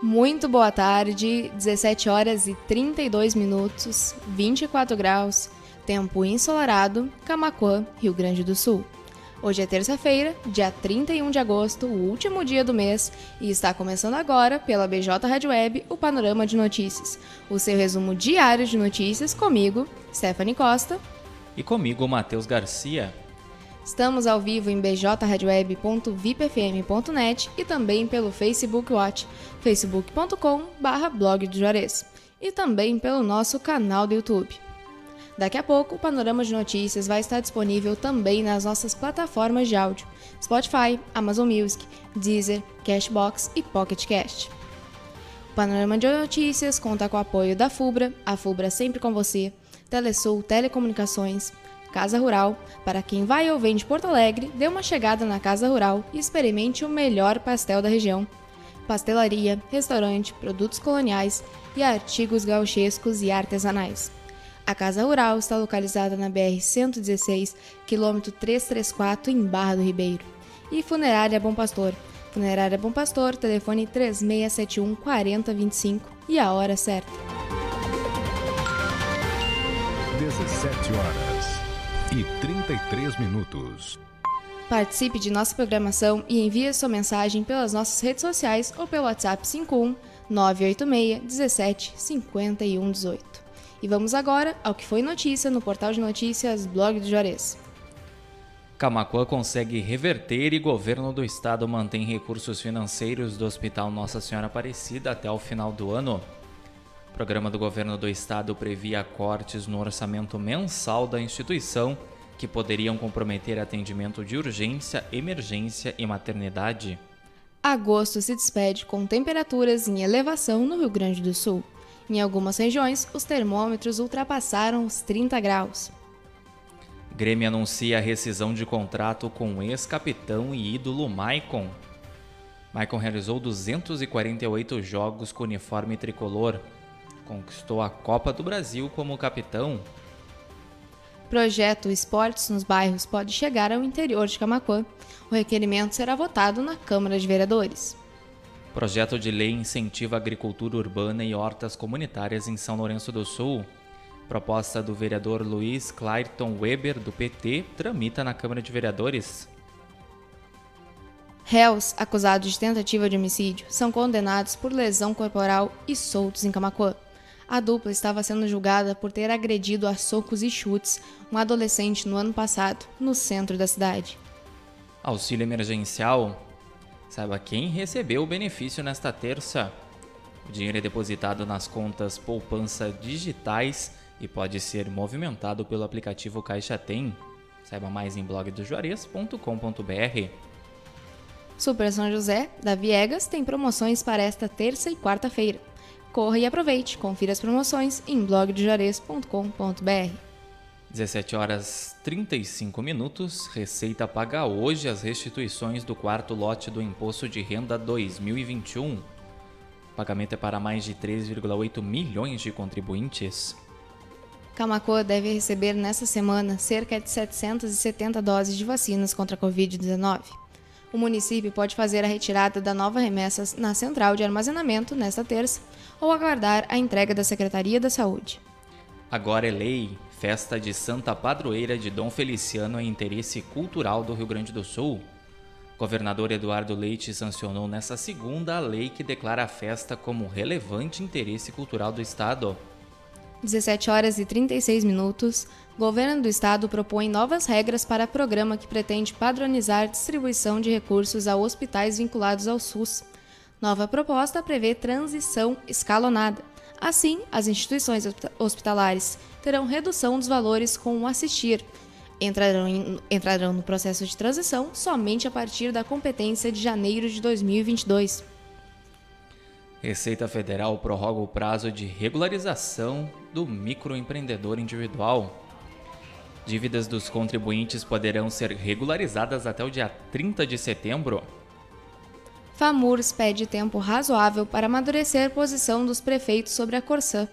Muito boa tarde, 17 horas e 32 minutos, 24 graus, tempo ensolarado, Camaquã, Rio Grande do Sul. Hoje é terça-feira, dia 31 de agosto, o último dia do mês, e está começando agora, pela BJ Rádio Web, o Panorama de Notícias, o seu resumo diário de notícias comigo, Stephanie Costa. E comigo, Matheus Garcia. Estamos ao vivo em bjradioweb.vipfm.net e também pelo Facebook Watch, facebook.com.br blog do Juarez, e também pelo nosso canal do YouTube. Daqui a pouco, o Panorama de Notícias vai estar disponível também nas nossas plataformas de áudio, Spotify, Amazon Music, Deezer, Cashbox e Pocket Cast. O Panorama de Notícias conta com o apoio da FUBRA, a FUBRA sempre com você, Telesul Telecomunicações, Casa Rural. Para quem vai ou vem de Porto Alegre, dê uma chegada na Casa Rural e experimente o melhor pastel da região. Pastelaria, restaurante, produtos coloniais e artigos gauchescos e artesanais. A Casa Rural está localizada na BR-116, quilômetro 334, em Barra do Ribeiro. E Funerária Bom Pastor. Funerária Bom Pastor, telefone 3671 4025 e a hora certa. 17 horas e 33 minutos. Participe de nossa programação e envie sua mensagem pelas nossas redes sociais ou pelo WhatsApp 51 986 17 51 18. E vamos agora ao que foi notícia no portal de notícias Blog do Juarez. Camacuã consegue reverter e governo do estado mantém recursos financeiros do Hospital Nossa Senhora Aparecida até o final do ano. O programa do governo do estado previa cortes no orçamento mensal da instituição que poderiam comprometer atendimento de urgência, emergência e maternidade. Agosto se despede com temperaturas em elevação no Rio Grande do Sul. Em algumas regiões, os termômetros ultrapassaram os 30 graus. Grêmio anuncia a rescisão de contrato com o ex-capitão e ídolo Maicon. Maicon realizou 248 jogos com uniforme tricolor. Conquistou a Copa do Brasil como capitão. Projeto Esportes nos Bairros pode chegar ao interior de Camaquã. O requerimento será votado na Câmara de Vereadores. Projeto de lei incentiva a agricultura urbana e hortas comunitárias em São Lourenço do Sul. Proposta do vereador Luiz Clayton Weber, do PT, tramita na Câmara de Vereadores. Réus acusados de tentativa de homicídio são condenados por lesão corporal e soltos em Camaquã. A dupla estava sendo julgada por ter agredido a socos e chutes um adolescente no ano passado, no centro da cidade. Auxílio emergencial. Saiba quem recebeu o benefício nesta terça. O dinheiro é depositado nas contas poupança digitais e pode ser movimentado pelo aplicativo Caixa Tem. Saiba mais em blogdojuarez.com.br. Super São José, da Viegas, tem promoções para esta terça e quarta-feira. Corra e aproveite, confira as promoções em blogdojuarez.com.br. 17 horas 35 minutos. Receita paga hoje as restituições do quarto lote do Imposto de Renda 2021. O pagamento é para mais de 3,8 milhões de contribuintes. Camacoa deve receber nesta semana cerca de 770 doses de vacinas contra a Covid-19. O município pode fazer a retirada da nova remessa na central de armazenamento nesta terça ou aguardar a entrega da Secretaria da Saúde. Agora é lei. Festa de Santa Padroeira de Dom Feliciano é interesse cultural do Rio Grande do Sul. Governador Eduardo Leite sancionou nesta segunda a lei que declara a festa como relevante interesse cultural do Estado. 17 horas e 36 minutos, governo do estado propõe novas regras para programa que pretende padronizar distribuição de recursos a hospitais vinculados ao SUS. Nova proposta prevê transição escalonada. Assim, as instituições hospitalares terão redução dos valores com o assistir. Entrarão, em, entrarão no processo de transição somente a partir da competência de janeiro de 2022. Receita Federal prorroga o prazo de regularização do microempreendedor individual. Dívidas dos contribuintes poderão ser regularizadas até o dia 30 de setembro. FAMURS pede tempo razoável para amadurecer posição dos prefeitos sobre a Corsã.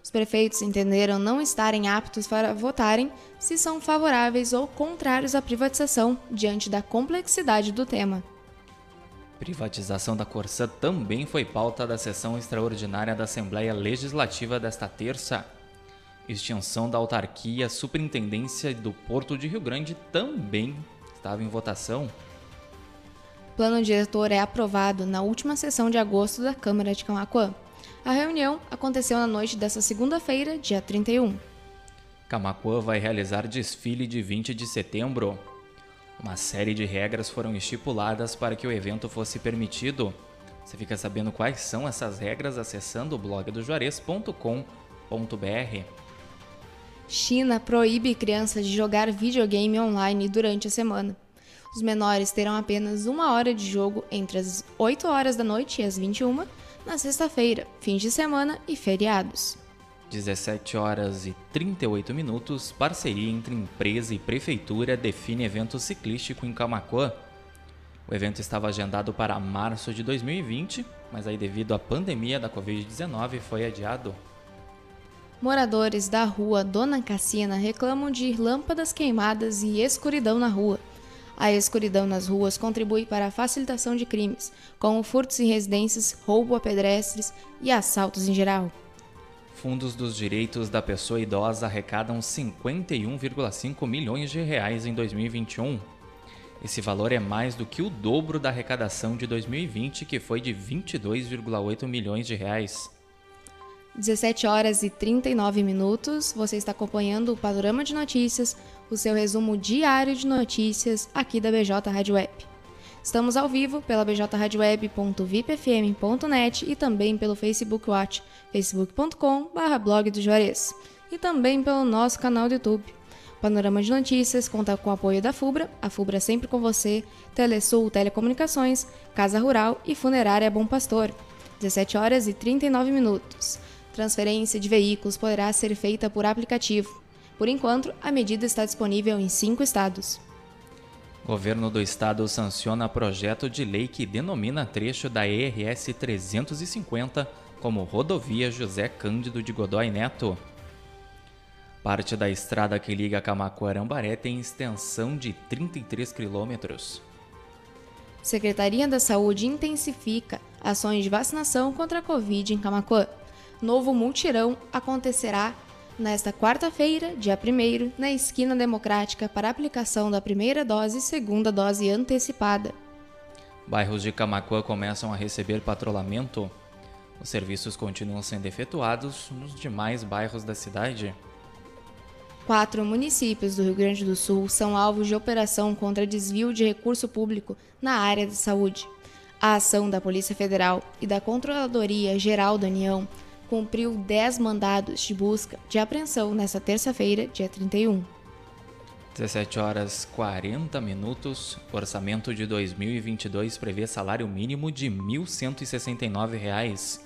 Os prefeitos entenderam não estarem aptos para votarem se são favoráveis ou contrários à privatização diante da complexidade do tema. Privatização da Corsã também foi pauta da sessão extraordinária da Assembleia Legislativa desta terça. Extinção da autarquia Superintendência do Porto de Rio Grande também estava em votação. Plano diretor é aprovado na última sessão de agosto da Câmara de Camacuã. A reunião aconteceu na noite desta segunda-feira, dia 31. Camacuã vai realizar desfile de 20 de setembro. Uma série de regras foram estipuladas para que o evento fosse permitido. Você fica sabendo quais são essas regras acessando o blog do Juarez.com.br. China proíbe crianças de jogar videogame online durante a semana. Os menores terão apenas uma hora de jogo entre as 8 horas da noite e as 21 na sexta-feira, fins de semana e feriados. 17 horas e 38 minutos, parceria entre empresa e prefeitura define evento ciclístico em Camacuã. O evento estava agendado para março de 2020, mas aí devido à pandemia da Covid-19 foi adiado. Moradores da rua Dona Cassina reclamam de lâmpadas queimadas e escuridão na rua. A escuridão nas ruas contribui para a facilitação de crimes, como furtos em residências, roubo a pedestres e assaltos em geral. Fundos dos Direitos da Pessoa Idosa arrecadam 51,5 milhões de reais em 2021. Esse valor é mais do que o dobro da arrecadação de 2020, que foi de 22,8 milhões de reais. 17 horas e 39 minutos. Você está acompanhando o Panorama de Notícias, o seu resumo diário de notícias aqui da BJ Rádio Web. Estamos ao vivo pela bjradioweb.vipfm.net e também pelo Facebook Watch, facebook.com.br blog do Juarez, e também pelo nosso canal do YouTube. Panorama de Notícias conta com o apoio da FUBRA, a FUBRA sempre com você, Telesul Telecomunicações, Casa Rural e Funerária Bom Pastor. 17 horas e 39 minutos. Transferência de veículos poderá ser feita por aplicativo. Por enquanto, a medida está disponível em cinco estados. Governo do Estado sanciona projeto de lei que denomina trecho da ERS 350 como Rodovia José Cândido de Godói Neto. Parte da estrada que liga Camacuã-Arambaré tem extensão de 33 quilômetros. Secretaria da Saúde intensifica ações de vacinação contra a Covid em Camacuã. Novo multirão acontecerá nesta quarta-feira, dia 1 na esquina democrática para aplicação da primeira dose e segunda dose antecipada. Bairros de Camacuã começam a receber patrulhamento. Os serviços continuam sendo efetuados nos demais bairros da cidade. Quatro municípios do Rio Grande do Sul são alvos de operação contra desvio de recurso público na área de saúde. A ação da Polícia Federal e da Controladoria Geral da União cumpriu 10 mandados de busca de apreensão nesta terça-feira, dia 31. 17 horas 40 minutos. O orçamento de 2022 prevê salário mínimo de R$ 1.169.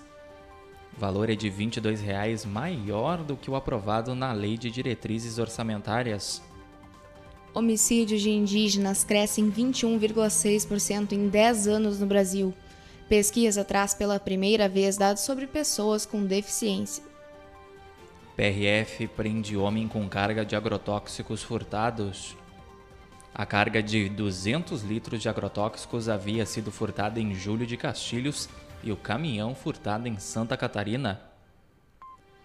O valor é de 22 reais maior do que o aprovado na Lei de Diretrizes Orçamentárias. Homicídios de indígenas crescem 21,6% em 10 anos no Brasil. Pesquisa traz pela primeira vez dados sobre pessoas com deficiência. PRF prende homem com carga de agrotóxicos furtados. A carga de 200 litros de agrotóxicos havia sido furtada em julho de Castilhos e o caminhão furtado em Santa Catarina.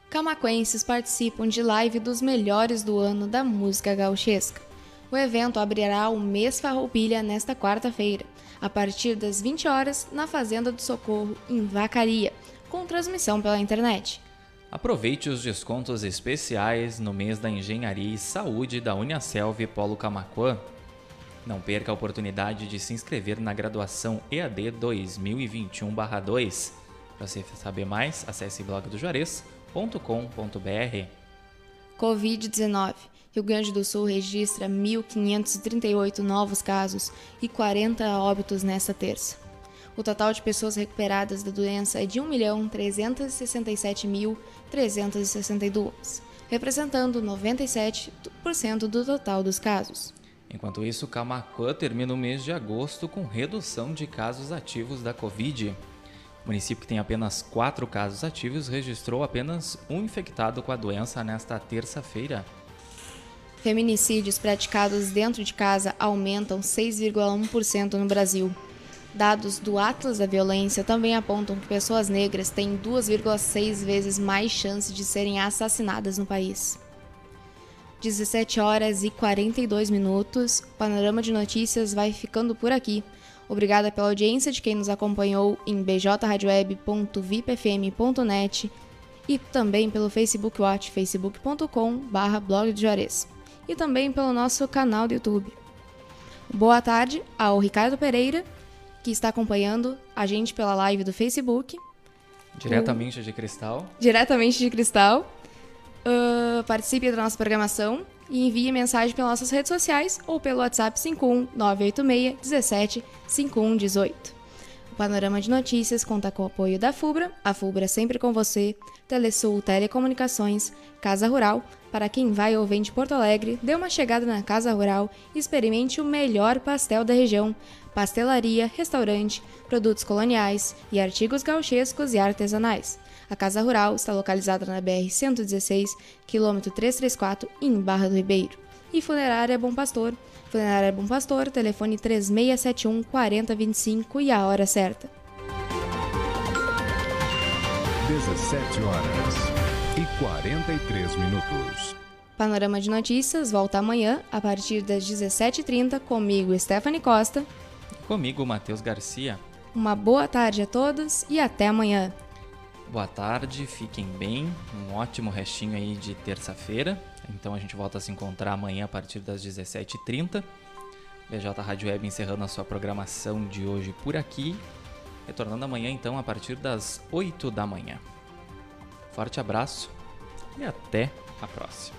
Camaquenses participam de live dos melhores do ano da música gauchesca. O evento abrirá o mês Farroupilha nesta quarta-feira, a partir das 20 horas, na Fazenda do Socorro, em Vacaria, com transmissão pela internet. Aproveite os descontos especiais no mês da Engenharia e Saúde da Uniaselv Polo Camacuã. Não perca a oportunidade de se inscrever na graduação EAD 2021-2. Para você saber mais, acesse blogdojuarez.com.br. Covid-19. Rio Grande do Sul registra 1.538 novos casos e 40 óbitos nesta terça. O total de pessoas recuperadas da doença é de 1.367.362, representando 97% do total dos casos. Enquanto isso, Camacuã termina o mês de agosto com redução de casos ativos da Covid. O município que tem apenas quatro casos ativos registrou apenas um infectado com a doença nesta terça-feira. Feminicídios praticados dentro de casa aumentam 6,1% no Brasil. Dados do Atlas da Violência também apontam que pessoas negras têm 2,6 vezes mais chance de serem assassinadas no país. 17 horas e 42 minutos. O Panorama de Notícias vai ficando por aqui. Obrigada pela audiência de quem nos acompanhou em bjradioweb.vipfm.net e também pelo Facebook Watch, facebook.com.br blog de. E também pelo nosso canal do YouTube. Boa tarde ao Ricardo Pereira, que está acompanhando a gente pela live do Facebook. Diretamente o... de Cristal. Diretamente de Cristal. Uh, participe da nossa programação e envie mensagem pelas nossas redes sociais ou pelo WhatsApp 51 986 17 5118. Panorama de Notícias conta com o apoio da FUBRA, a FUBRA sempre com você, Telesul Telecomunicações, Casa Rural, para quem vai ou vem de Porto Alegre, dê uma chegada na Casa Rural e experimente o melhor pastel da região, pastelaria, restaurante, produtos coloniais e artigos gauchescos e artesanais. A Casa Rural está localizada na BR-116, quilômetro 334, em Barra do Ribeiro. E Funerária Bom Pastor. Funerária Bom Pastor, telefone 3671 4025 e a hora certa. 17 horas e 43 minutos. Panorama de Notícias volta amanhã, a partir das 17h30, comigo, Stephanie Costa. Comigo, Matheus Garcia. Uma boa tarde a todos e até amanhã. Boa tarde, fiquem bem, um ótimo restinho aí de terça-feira. Então a gente volta a se encontrar amanhã a partir das 17h30. BJ Rádio Web encerrando a sua programação de hoje por aqui. Retornando amanhã então a partir das 8 da manhã. Forte abraço e até a próxima.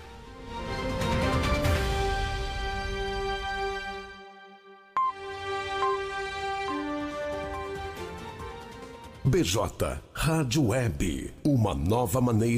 BJ Rádio Web, uma nova maneira